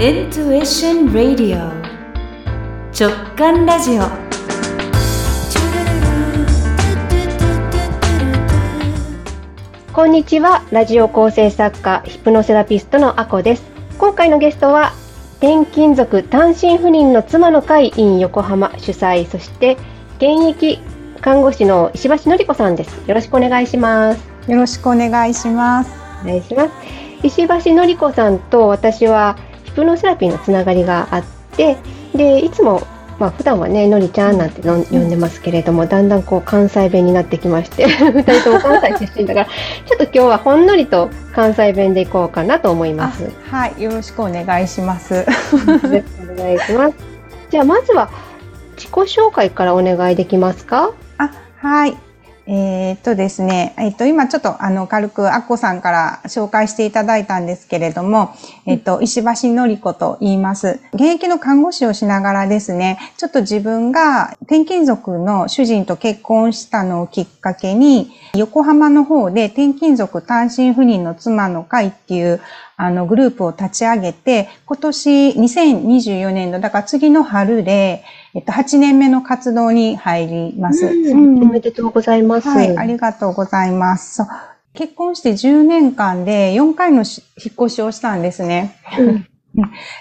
Intuition Radio. 直感ラジオ。こんにちは。ラジオ構成作家ヒプノセラピストのあこです。今回のゲストは転勤族単身赴任の妻の会 in 横浜主催そして現役看護師の石橋のり子さんです。よろしくお願いします。よろしくお願いします。お願いします。石橋のり子さんと私はヒプノセラピーのつながりがあってでいつもまあ普段はねのりちゃんなんての呼んでますけれども、だんだんこう関西弁になってきまして 二人とも関西出身だからちょっと今日はほんのりと関西弁でいこうかなと思います。はいよろしくお願いしますよろしくお願いします。じゃあまずは自己紹介からお願いできますか？あはいえー、っとですね、えっと、今ちょっとあの軽くアッコさんから紹介していただいたんですけれども、えっと、石橋のり子と言います。現役の看護師をしながらですね、ちょっと自分が転勤族の主人と結婚したのをきっかけに、横浜の方で転勤族単身赴任の妻の会っていうあのグループを立ち上げて、今年2024年度、だから次の春で、えっと、8年目の活動に入ります。うんおめでとうございます。はい、ありがとうございます。結婚して10年間で4回のし引っ越しをしたんですね。うん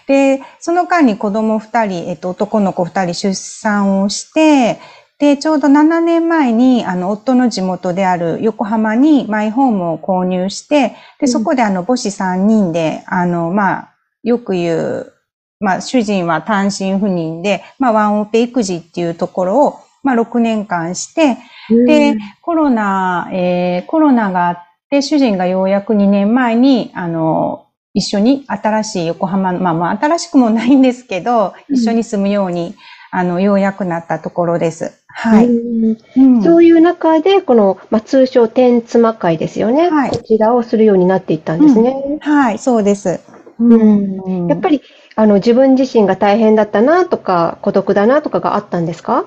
で、その間に子供2人、えっと、男の子2人出産をして、で、ちょうど7年前に、あの、夫の地元である横浜にマイホームを購入して、で、そこであの、母子3人で、あの、まあ、よく言う、まあ、主人は単身赴任で、まあ、ワンオペ育児っていうところを、まあ、6年間して、で、コロナ、えーコロナがあって、主人がようやく2年前に、あの、一緒に新しい横浜の、まあまあ新しくもないんですけど、うん。一緒に住むように、あの、ようやくなったところです。はい。うん。うん。そういう中で、この、まあ、通称天妻会ですよね、はい。こちらをするようになっていったんですね。はい、そうです。うん。やっぱり、あの、自分自身が大変だったなとか、孤独だなとかがあったんですか？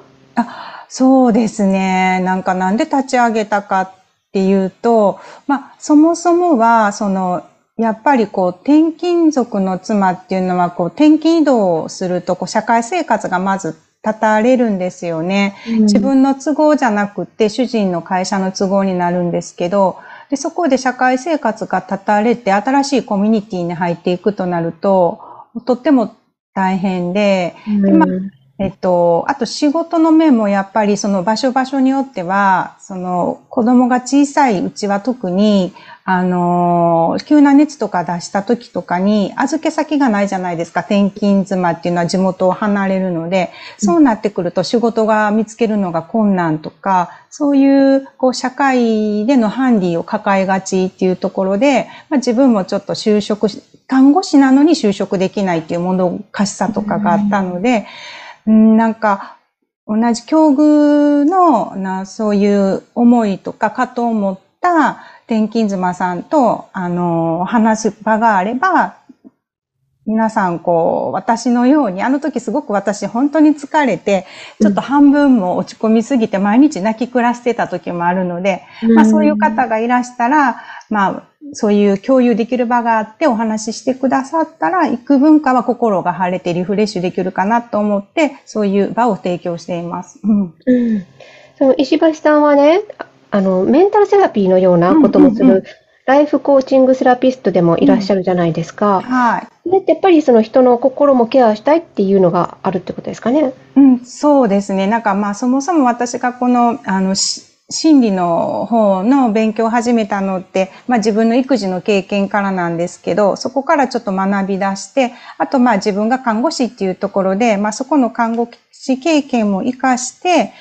そうですね。なんかなんで立ち上げたかっていうと、まあ、そもそもは、その、やっぱりこう、転勤族の妻っていうのは、こう、転勤移動をすると、こう、社会生活がまず立たれるんですよね。自分の都合じゃなくて、主人の会社の都合になるんですけど、で、そこで社会生活が立たれて、新しいコミュニティに入っていくとなると、とっても大変で、うん、えっと、あと仕事の面もやっぱりその場所場所によっては、その子供が小さいうちは特に、あの、急な熱とか出した時とかに預け先がないじゃないですか。転勤妻っていうのは地元を離れるので、そうなってくると仕事が見つけるのが困難とか、そういうこう社会でのハンディを抱えがちっていうところで、まあ、自分もちょっと就職し、看護師なのに就職できないっていうもどかしさとかがあったので、うんなんか、同じ境遇のな、そういう思いとか葛藤を持った転勤妻さんと、あの、話す場があれば、皆さん、こう、私のように、あの時すごく私本当に疲れて、ちょっと半分も落ち込みすぎて毎日泣き暮らしてた時もあるので、まあそういう方がいらしたら、まあそういう共有できる場があってお話ししてくださったら、幾分かは心が晴れてリフレッシュできるかなと思って、そういう場を提供しています。うん。うんその石橋さんはね、あの、メンタルセラピーのようなこともすうんうんうる、ライフコーチングセラピストでもいらっしゃるじゃないですか。はい。それってやっぱりその人の心もケアしたいっていうのがあるってことですかね？うん、そうですね。なんかまあそもそも私がこの、あの、し心理の方の勉強を始めたのって、まあ自分の育児の経験からなんですけど、そこからちょっと学び出して、あとまあ自分が看護師っていうところで、まあそこの看護師経験も活かして、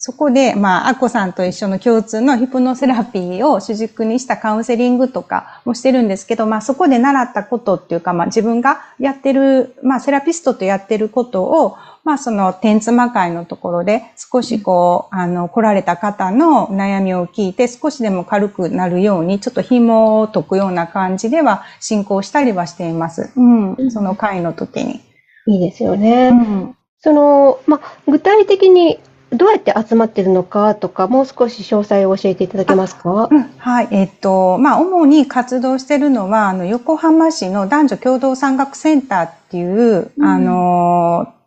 そこで、まあ、アッコさんと一緒の共通のヒプノセラピーを主軸にしたカウンセリングとかもしてるんですけど、まあ、そこで習ったことっていうか、まあ、自分がやってる、まあ、セラピストとやってることを、まあ、その、天妻会のところで、少しこう、あの、来られた方の悩みを聞いて、少しでも軽くなるように、ちょっと紐を解くような感じでは進行したりはしています。うん。その会の時に。いいですよね。うん。その、まあ、具体的にどうやって集まってるのかとか、もう少し詳細を教えていただけますか？うん、はい。えっと、まあ、主に活動してるのは、あの、横浜市の男女共同産学センターっていう、うんあの、と、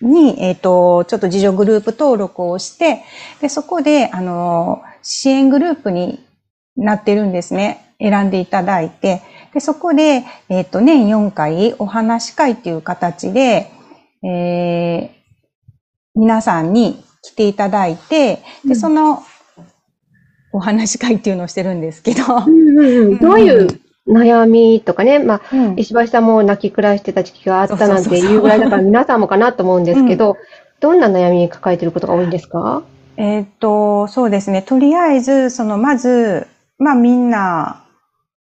に、えっと、ちょっと自助グループ登録をして、で、そこで、あの、支援グループになってるんですね。選んでいただいて。で、そこで、えっと、年4回お話し会っていう形で、えー皆さんに来ていただいて、で、うんその、お話し会っていうのをしてるんですけど、うんうんうんどういう悩みとかね、まあ、うん。石橋さんも泣き暮らしてた時期があったなんていうぐらいだから皆さんもかなと思うんですけど、どんな悩み抱えてることが多いんですか？えーっと、そうですね。とりあえず、その、まず、まあみんな、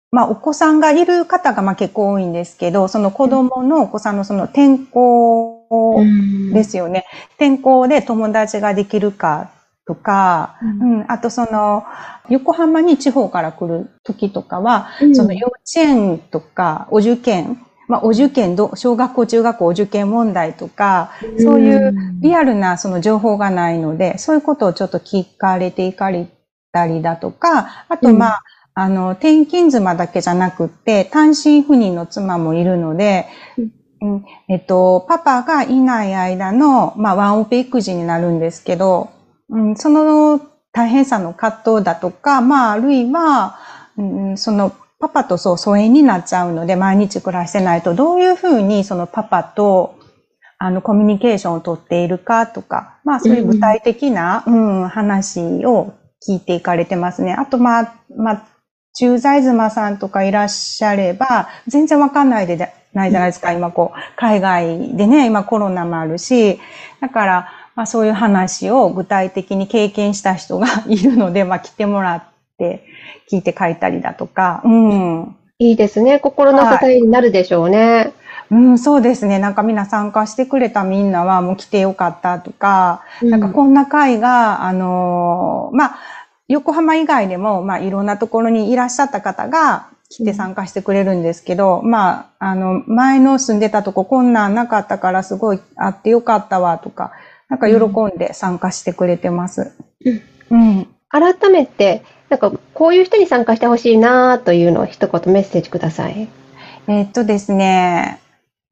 まあお子さんがいる方がまあ結構多いんですけど、その子供のお子さんのその転校ですよね。転校で友達ができるかとか、ううん、あとその、横浜に地方から来る時とかは、うん。その幼稚園とかお受験、まあお受験ど、小学校、中学校お受験問題とか、そういうリアルなその情報がないので、そういうことをちょっと聞かれていかれたりだとか、あとまあ、あの、転勤妻だけじゃなくって、単身赴任の妻もいるので、うんえっと、パパがいない間の、まあ、ワンオペ育児になるんですけど、うん、その大変さの葛藤だとか、まあ、あるいは、うん、その、パパとそう疎遠になっちゃうので、毎日暮らしてないと、どういうふうにそのパパと、あの、コミュニケーションをとっているかとか、まあ、そういう具体的な、うん、話を聞いていかれてますね。あと、まあ、まあ、駐在妻さんとかいらっしゃれば、全然わかんないでないじゃないですか。今こう、海外でね、今コロナもあるし、だから、まあそういう話を具体的に経験した人がいるので、まあ来てもらって、聞いて書いたりだとか、うん。いいですね。心の支えになるでしょうね。うん、そうですね。なんかみんな参加してくれたみんなはもう来てよかったとか、なんかこんな会が、あのーまあ、横浜以外でも、まあ、いろんなところにいらっしゃった方が来て参加してくれるんですけど、まあ、あの、前の住んでたとここんなんなかったからすごいあってよかったわとか、なんか喜んで参加してくれてます。うん。改めて、なんかこういう人に参加してほしいなというのを一言メッセージください。えーっとですね、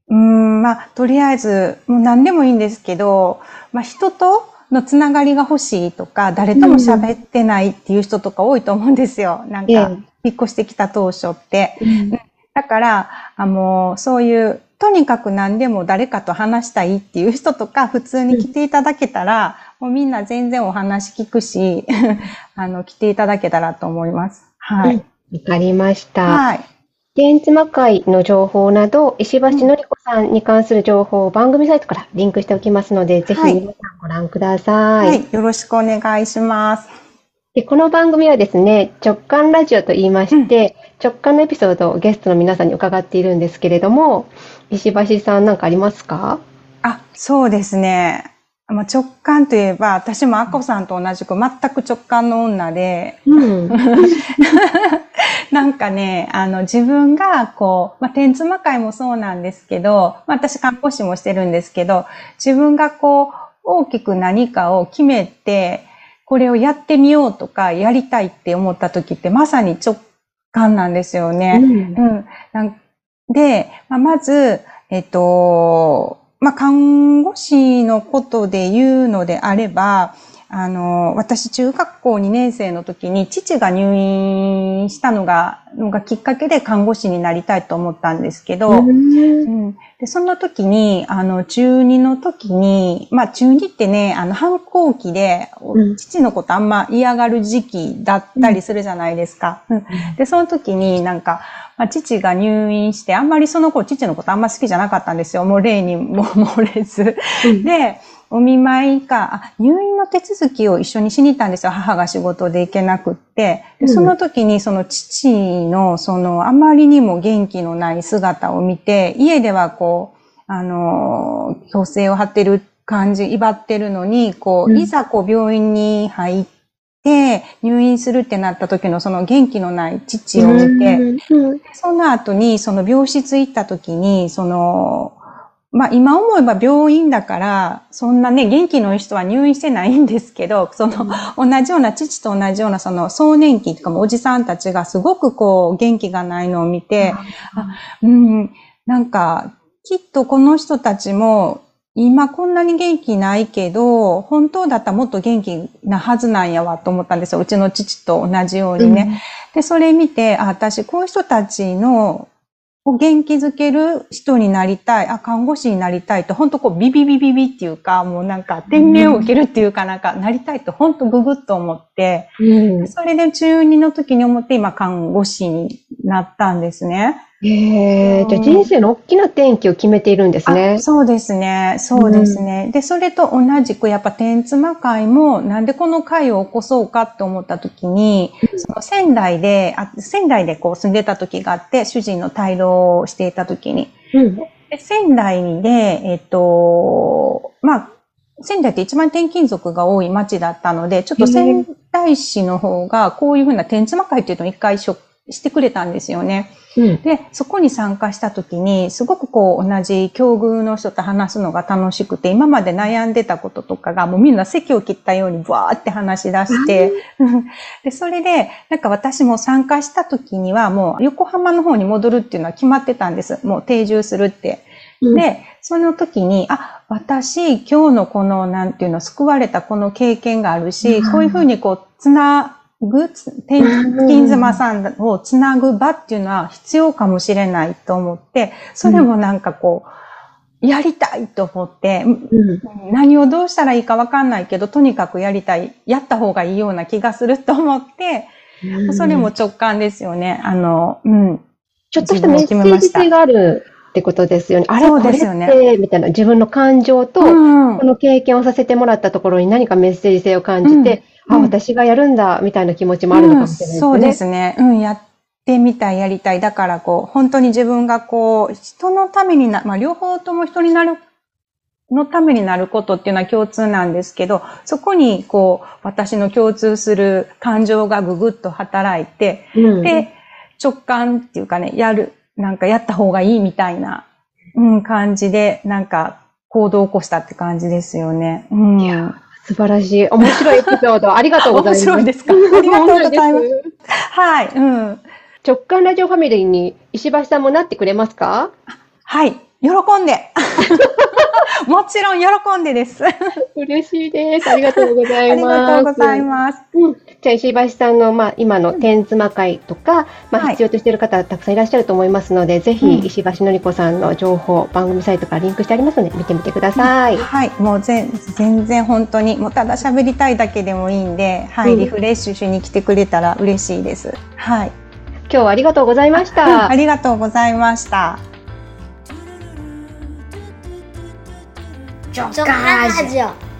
うーん、まあ、とりあえず、もう何でもいいんですけど、まあ、人とのつながりが欲しいとか、誰とも喋ってないっていう人とか多いと思うんですよ。なんか、え引っ越してきた当初って。えだから、あの、そういう、とにかく何でも誰かと話したいっていう人とか、普通に来ていただけたら、もうみんな全然お話聞くし、あの、来ていただけたらと思います。はい。わかりました。はい。現妻会の情報など、石橋のりこさんに関する情報を番組サイトからリンクしておきますので、ぜひはい皆さんご覧ください。はい。よろしくお願いします。でこの番組はですね、直感ラジオと言いまして、直感のエピソードをゲストの皆さんに伺っているんですけれども、石橋さんなんかありますか？あ、そうですね。まあ、直感といえば、私もアッコさんと同じく全く直感の女で、うん。なんかね、あの、自分が、こう、まあ、天妻会もそうなんですけど、まあ、私看護師もしてるんですけど、自分がこう、大きく何かを決めて、これをやってみようとか、やりたいって思った時って、まさに直感なんですよね。うん。なんで、まあ、まず、えっと、まあ、看護師のことで言うのであれば、あの、私、中学校2年生の時に父が入院したのが、のがきっかけで看護師になりたいと思ったんですけど、うん。うん。で、その時に、あの、中2の時に、まあ、中2ってね、あの、反抗期で、うん。父のことあんま嫌がる時期だったりするじゃないですか。うん。で、その時になんか、まあ、父が入院して、あんまりその頃父のことあんま好きじゃなかったんですよ。もう例にも漏れず。うん。で、お見舞いか、あ入院の手続きを一緒にしに行ったんですよ。母が仕事で行けなくって。うん。でその時にその父のそのあまりにも元気のない姿を見て、家ではこう、あの、矯正を張ってる感じ、威張ってるのに、こう、うん。いざこう病院に入って入院するってなった時のその元気のない父を見て、うん。その後に、その病室行った時に、その、まあ今思えば病院だから、そんなね、元気のいい人は入院してないんですけど、その、同じような、父と同じような、その、壮年期とかもおじさんたちがすごくこう、元気がないのを見て、うん、なんか、きっとこの人たちも、今こんなに元気ないけど、本当だったらもっと元気なはずなんやわと思ったんですよ。うちの父と同じようにね。で、それ見て、あ、私、こういう人たちの、を元気づける人になりたい、あ、看護師になりたいと、本当こう、ビビビビビっていうか、もうなんか、天命を受けるっていうかなんか、なりたいと、本当ググッと思って、うん。それで中2の時に思って、今、看護師になったんですね。へえ、じゃあ人生の大きな転機を決めているんですねあ。そうですね。そうですね。で、それと同じく、やっぱ天妻会も、なんでこの会を起こそうかって思った時に、その仙台で、あ仙台でこう住んでた時があって、主人の退労をしていた時に。うん。で仙台で、えっと、まあ、仙台って一番転勤族が多い町だったので、ちょっと仙台市の方がこういうふうな天妻会っていうのを一回しょしてくれたんですよね。うん。で、そこに参加した時に、すごくこう同じ境遇の人と話すのが楽しくて、今まで悩んでたこととかがもうみんな席を切ったようにバーって話し出して、で、それで、なんか私も参加した時にはもう横浜の方に戻るっていうのは決まってたんです。もう定住するって。うん、で、その時に、あ、私、今日のこの、なんていうの、救われたこの経験があるし、うんこういうふうにこう、つなぐ、つ転勤妻さんをつなぐ場っていうのは必要かもしれないと思って、それもなんかこう、やりたいと思って、うん。何をどうしたらいいかわかんないけど、とにかくやりたい、やった方がいいような気がすると思って、それも直感ですよね。あの、うん。ちょっとしたメッセージ性があるってことですよね。あれ、そうですよねみたいな自分の感情と、うんこの経験をさせてもらったところに何かメッセージ性を感じて、あ、うん私がやるんだ、みたいな気持ちもあるのかもしれないですね。うんそうですね。うん、やってみたい、やりたい。だからこう、本当に自分がこう、人のためにな、まあ両方とも人になる、のためになることっていうのは共通なんですけど、そこにこう、私の共通する感情がぐぐっと働いて、うん、で、直感っていうかね、やる、なんかやった方がいいみたいな、うん、感じで、なんか行動を起こしたって感じですよね。うん。いや素晴らしい。面白いエピソード、ありがとうございます。面白いですか？ありがとうございますすはい、うん。直感ラジオファミリーに石橋さんもなってくれますか？はい。喜んで。もちろん喜んでです。あ嬉しいです。ありがとうございます。りがとうございます。うん、じゃあ石橋さんの、まあ、今の天妻会とか、まあ、はい必要としている方たくさんいらっしゃると思いますので、ぜひうん石橋のり子さんの情報、番組サイトからリンクしてありますので見てみてください。はい。もうぜ全然本当に、もうただ喋りたいだけでもいいんで、はい。うんリフレッシュしに来てくれたら嬉しいです。はい。今日はありがとうございました。ありがとうございました。直感ラジオ